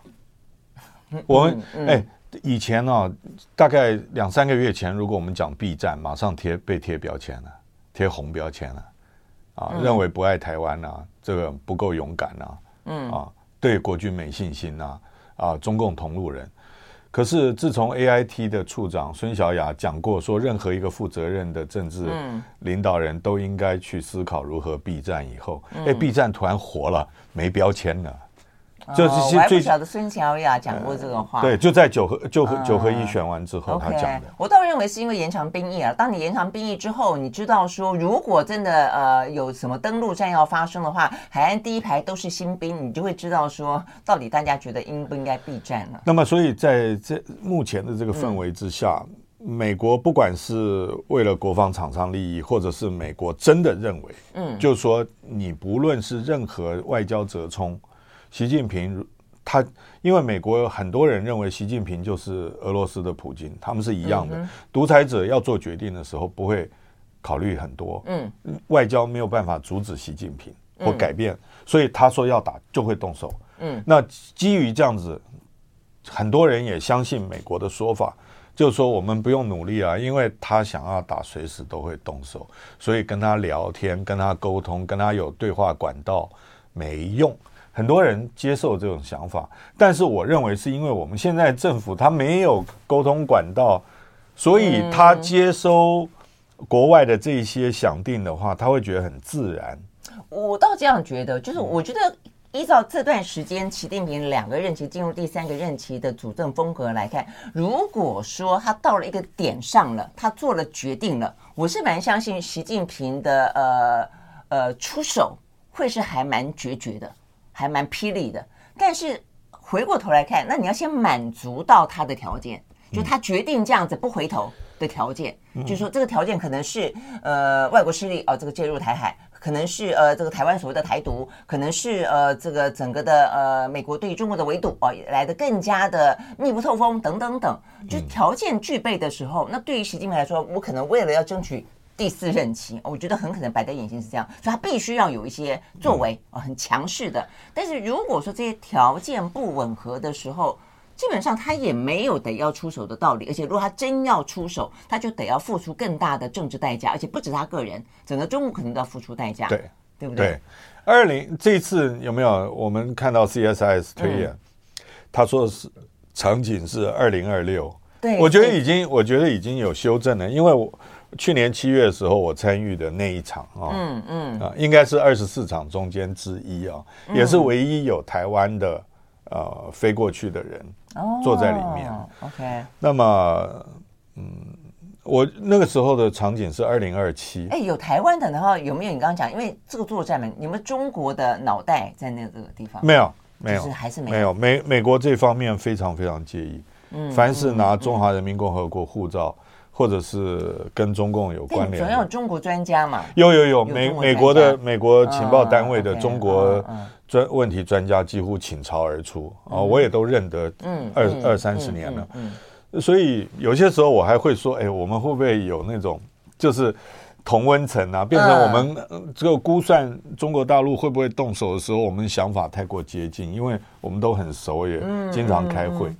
我们哎、以前呢、啊，大概两三个月前，如果我们讲 B 站，马上贴被贴标签了，贴红标签了，啊，认为不爱台湾啊，这个不够勇敢啊，嗯啊。对国军没信心呐、啊，啊，中共同路人。可是自从 AIT 的处长孙小雅讲过，说任何一个负责任的政治领导人都应该去思考如何避战以后，哎，避战突然活了，没标签了。就是我还不晓得孙乔雅讲过这个话。对，就在九合就九合一选完之后，他讲的。我倒认为是因为延长兵役啊。当你延长兵役之后，你知道说，如果真的呃有什么登陆战要发生的话，海岸第一排都是新兵，你就会知道说，到底大家觉得应不应该避战了。那么，所以在这目前的这个氛围之下，美国不管是为了国防厂商利益，或者是美国真的认为，嗯，就是说你不论是任何外交折冲。习近平，他因为美国有很多人认为习近平就是俄罗斯的普京，他们是一样的。独裁者要做决定的时候不会考虑很多，嗯，外交没有办法阻止习近平或改变，所以他说要打就会动手，嗯。那基于这样子，很多人也相信美国的说法，就是说我们不用努力啊，因为他想要打随时都会动手，所以跟他聊天、跟他沟通、跟他有对话管道没用。很多人接受这种想法，但是我认为是因为我们现在政府他没有沟通管道，所以他接收国外的这些响定的话，他会觉得很自然。我倒这样觉得，就是我觉得依照这段时间习近平两个任期进入第三个任期的主政风格来看，如果说他到了一个点上了，他做了决定了，我是蛮相信习近平的呃呃出手会是还蛮决绝的。还蛮霹雳的，但是回过头来看，那你要先满足到他的条件，就他决定这样子不回头的条件，嗯、就是说这个条件可能是呃外国势力哦，这个介入台海，可能是呃这个台湾所谓的台独，可能是呃这个整个的呃美国对于中国的围堵哦来的更加的密不透风等等等，就条件具备的时候，那对于习近平来说，我可能为了要争取。第四任期，我觉得很可能摆在眼前是这样，所以他必须要有一些作为啊，很强势的。但是如果说这些条件不吻合的时候，基本上他也没有得要出手的道理。而且如果他真要出手，他就得要付出更大的政治代价，而且不止他个人，整个中国可能都要付出代价。对，对不对？对，二零这次有没有我们看到 CSIS 推演？嗯、他说的是场景是二零二六。对，我觉得已经，我觉得已经有修正了，因为我。去年七月的时候，我参与的那一场啊，嗯嗯啊，应该是二十四场中间之一啊，也是唯一有台湾的呃飞过去的人坐在里面。OK，那么嗯，我那个时候的场景是二零二七。哎，有台湾的，然后有没有你刚刚讲？因为这个作战门，你们中国的脑袋在那个地方？没有，没有，还是没有。没有美美国这方面非常非常介意，嗯，凡是拿中华人民共和国护照。或者是跟中共有关联，总要有中国专家嘛？有有有，美美国的美国情报单位的中国专问题专家几乎倾巢而出啊！我也都认得，嗯，二二三十年了，嗯，所以有些时候我还会说，哎，我们会不会有那种就是同温层啊？变成我们这个估算中国大陆会不会动手的时候，我们想法太过接近，因为我们都很熟，也经常开会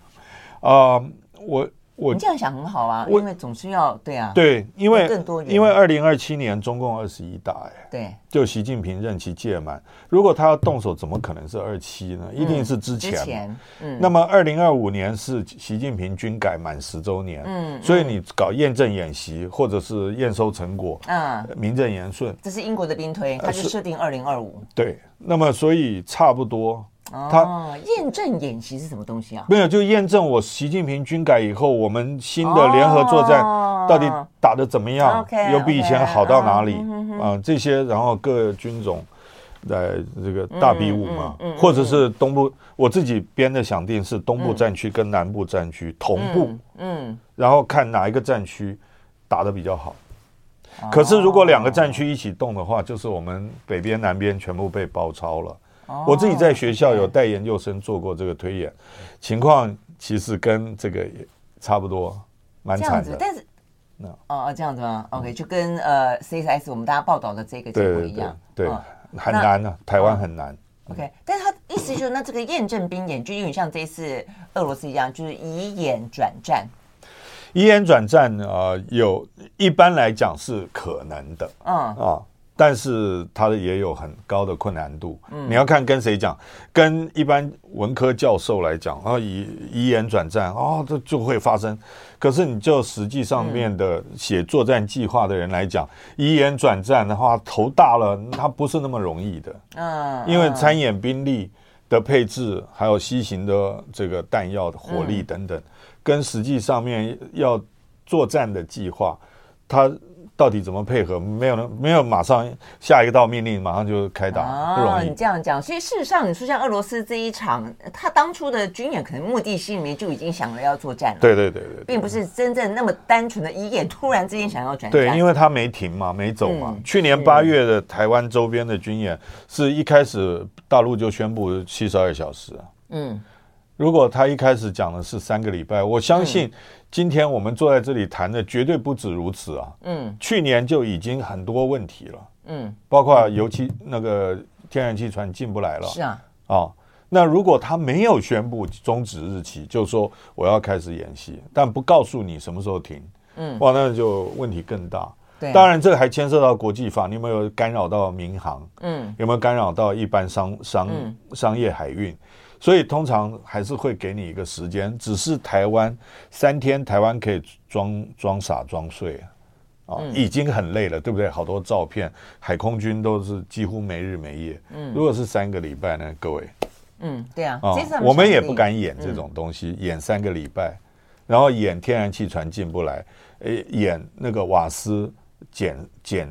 啊，我。我你这样想很好啊，因为总是要对啊，对，因为更多因为二零二七年中共二十一大哎，对，就习近平任期届满，如果他要动手，怎么可能是二七呢？一定是之前。之前，嗯。那么二零二五年是习近平军改满十周年，嗯，所以你搞验证演习或者是验收成果，嗯，名正言顺。这是英国的兵推，他就设定二零二五。对，那么所以差不多。他验证演习是什么东西啊？没有，就验证我习近平军改以后，我们新的联合作战到底打得怎么样？有比以前好到哪里？啊，这些，然后各军种在这个大比武嘛，或者是东部，我自己编的想定是东部战区跟南部战区同步，嗯，然后看哪一个战区打得比较好。可是如果两个战区一起动的话，就是我们北边南边全部被包抄了。我自己在学校有带研究生做过这个推演，情况其实跟这个也差不多，蛮惨的。但是，哦哦，这样子吗？OK，就跟呃 CSIS 我们大家报道的这个结果一样，对，很难啊，台湾很难。OK，但是他意思就是，那这个验证兵演就有点像这一次俄罗斯一样，就是以演转战。以演转战啊，有一般来讲是可能的，嗯啊。但是它也有很高的困难度，嗯，你要看跟谁讲，跟一般文科教授来讲，啊，以以言转战，啊，这就会发生。可是你就实际上面的写作战计划的人来讲，以言转战的话，头大了，它不是那么容易的，嗯，因为参演兵力的配置，还有西行的这个弹药的火力等等，跟实际上面要作战的计划，它。到底怎么配合？没有呢，没有马上下一个道命令，马上就开打，不容易。你这样讲，所以事实上，你说像俄罗斯这一场，他当初的军演可能目的心里面就已经想了要作战了。对对对对，并不是真正那么单纯的一眼突然之间想要转战。对，因为他没停嘛，没走嘛。去年八月的台湾周边的军演，是一开始大陆就宣布七十二小时。嗯，如果他一开始讲的是三个礼拜，我相信。今天我们坐在这里谈的绝对不止如此啊！嗯，去年就已经很多问题了，嗯，包括油气那个天然气船进不来了，是啊，啊，那如果他没有宣布终止日期，就说我要开始演习，但不告诉你什么时候停，嗯，哇，那就问题更大。对，当然这个还牵涉到国际法，你有没有干扰到民航？嗯，有没有干扰到一般商商商业海运？所以通常还是会给你一个时间，只是台湾三天，台湾可以装装傻装睡啊，啊，已经很累了，对不对？好多照片，海空军都是几乎没日没夜。嗯，如果是三个礼拜呢，各位，嗯，对啊，我们也不敢演这种东西，演三个礼拜，然后演天然气船进不来，诶，演那个瓦斯减减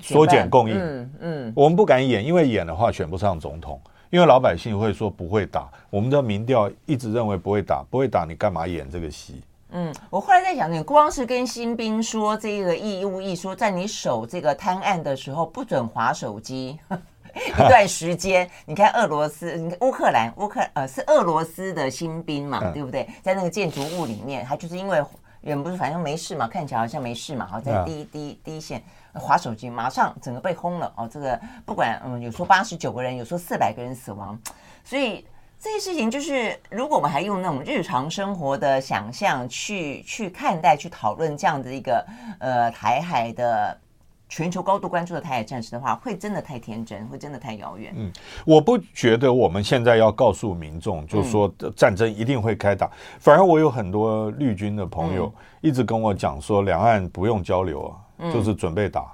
缩减供应，嗯嗯，我们不敢演，因为演的话选不上总统。因为老百姓会说不会打，我们的民调一直认为不会打，不会打，你干嘛演这个戏？嗯，我后来在想，你光是跟新兵说这个义务役，说在你守这个滩岸的时候不准划手机 一段时间。你看俄罗斯，你看乌克兰，乌克呃是俄罗斯的新兵嘛，对不对？在那个建筑物里面，他就是因为人不是反正没事嘛，看起来好像没事嘛，好在第一第一第一线。滑手机，马上整个被轰了哦！这个不管嗯，有说八十九个人，有说四百个人死亡，所以这些事情就是，如果我们还用那种日常生活的想象去去看待、去讨论这样的一个呃台海的全球高度关注的台海战事的话，会真的太天真，会真的太遥远。嗯，我不觉得我们现在要告诉民众，就是说战争一定会开打。嗯、反而我有很多绿军的朋友一直跟我讲说，两岸不用交流啊，嗯、就是准备打。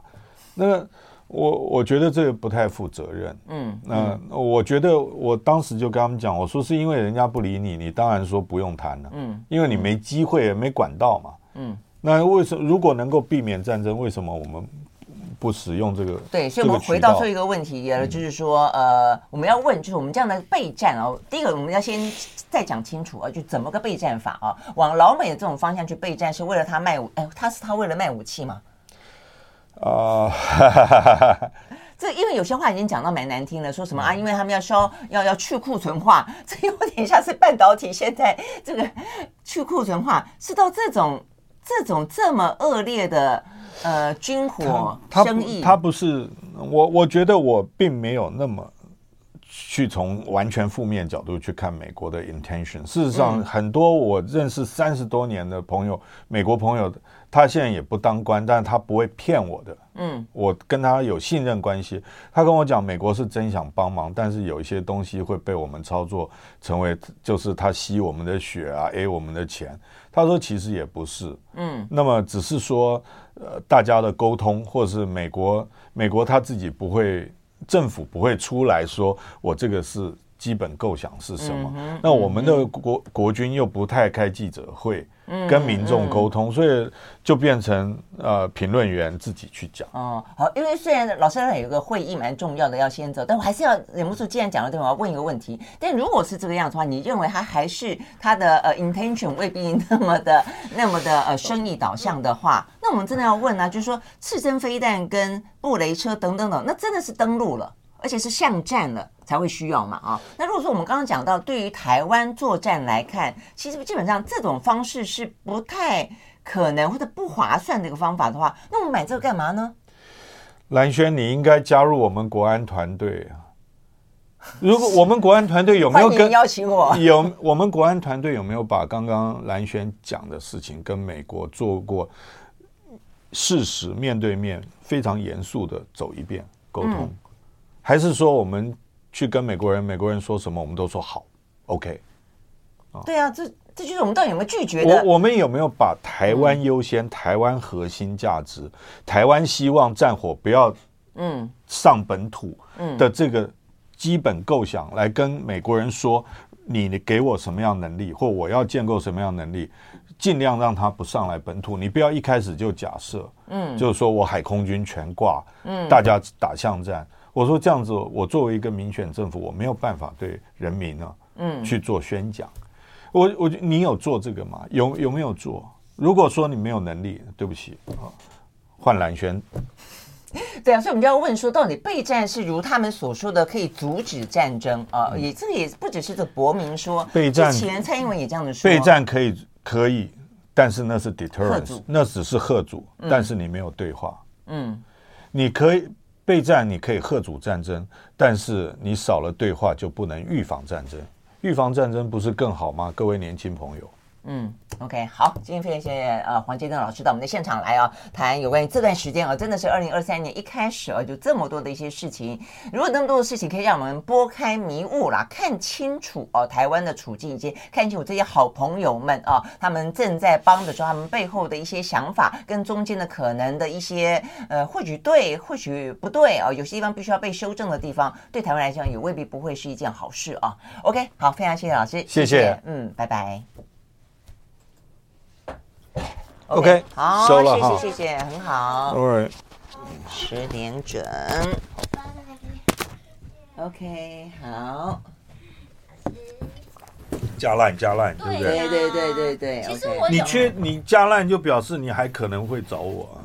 那我我觉得这个不太负责任。嗯，那我觉得我当时就跟他们讲，我说是因为人家不理你，你当然说不用谈了。嗯，因为你没机会，没管道嘛。嗯，那为什么如果能够避免战争，为什么我们？不使用这个对，所以我们回到这一个问题，就是说，呃，我们要问，就是我们这样的备战哦，第一个我们要先再讲清楚啊，就怎么个备战法啊？往老美的这种方向去备战，是为了他卖武？哎，他是他为了卖武器吗？啊，这因为有些话已经讲到蛮难听了，说什么啊？因为他们要消，要要去库存化，这有点像是半导体现在这个去库存化，是到这种这种这么恶劣的。呃，军火生意，他不是我，我觉得我并没有那么去从完全负面角度去看美国的 intention。事实上，很多我认识三十多年的朋友，美国朋友，他现在也不当官，但是他不会骗我的。嗯，我跟他有信任关系。他跟我讲，美国是真想帮忙，但是有一些东西会被我们操作成为，就是他吸我们的血啊，A 我们的钱。他说其实也不是，嗯，那么只是说。呃，大家的沟通，或者是美国，美国他自己不会，政府不会出来说，我这个是。基本构想是什么？嗯、那我们的国、嗯、国军又不太开记者会，嗯、跟民众沟通，嗯、所以就变成呃评论员自己去讲。哦，好，因为虽然老师有一个会议蛮重要的要先走，但我还是要忍不住，既然讲了这，我要问一个问题。但如果是这个样子的话，你认为他还是他的呃 intention 未必那么的那么的呃生意导向的话，那我们真的要问呢、啊，就是说刺针飞弹跟布雷车等等等，那真的是登陆了？而且是巷战了才会需要嘛啊？那如果说我们刚刚讲到，对于台湾作战来看，其实基本上这种方式是不太可能或者不划算的一个方法的话，那我们买这个干嘛呢？蓝轩，你应该加入我们国安团队啊！如果我们国安团队有没有跟邀请我？有我们国安团队有没有把刚刚蓝轩讲的事情跟美国做过事实面对面非常严肃的走一遍沟通？嗯还是说我们去跟美国人，美国人说什么我们都说好，OK？对啊，这这就是我们到底有没有拒绝的？我我们有没有把台湾优先、嗯、台湾核心价值、台湾希望战火不要嗯上本土的这个基本构想来跟美国人说，你给我什么样能力，或我要建构什么样能力，尽量让他不上来本土。你不要一开始就假设，嗯，就是说我海空军全挂，嗯，大家打巷战。我说这样子，我作为一个民选政府，我没有办法对人民呢，嗯，去做宣讲。我我你有做这个吗？有有没有做？如果说你没有能力，对不起啊，换蓝萱。对啊，所以我们就要问说，到底备战是如他们所说的可以阻止战争啊？也这个也不只是这国民说，备战前蔡英文也这样的说，备战可以可以，但是那是 deterrence，那只是吓阻，但是你没有对话，嗯，你可以。备战你可以吓阻战争，但是你少了对话就不能预防战争。预防战争不是更好吗？各位年轻朋友。嗯，OK，好，今天非常谢谢呃黄介登老师到我们的现场来啊，谈有关于这段时间啊，真的是二零二三年一开始啊，就这么多的一些事情，如果那么多的事情可以让我们拨开迷雾啦，看清楚哦、啊，台湾的处境以及看清楚这些好朋友们啊，他们正在帮的时候，他们背后的一些想法跟中间的可能的一些呃，或许对，或许不对啊，有些地方必须要被修正的地方，对台湾来讲也未必不会是一件好事啊。OK，好，非常谢谢老师，谢谢嗯，拜拜。OK，好，谢谢谢谢，很好。Alright，十点整。OK，好。加烂加烂，对不对？对对对对对。其实我你缺你加烂，就表示你还可能会找我。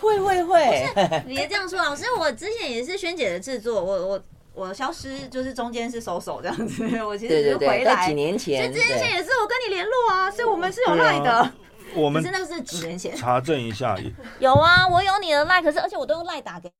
会会会。你别这样说，老师，我之前也是萱姐的制作，我我我消失就是中间是收手这样子，我其实是回来。几年前。几年前也是我跟你联络啊，所以我们是有赖的。我们真的是几年前查证一下，有啊，我有你的赖，可是而且我都用赖打给。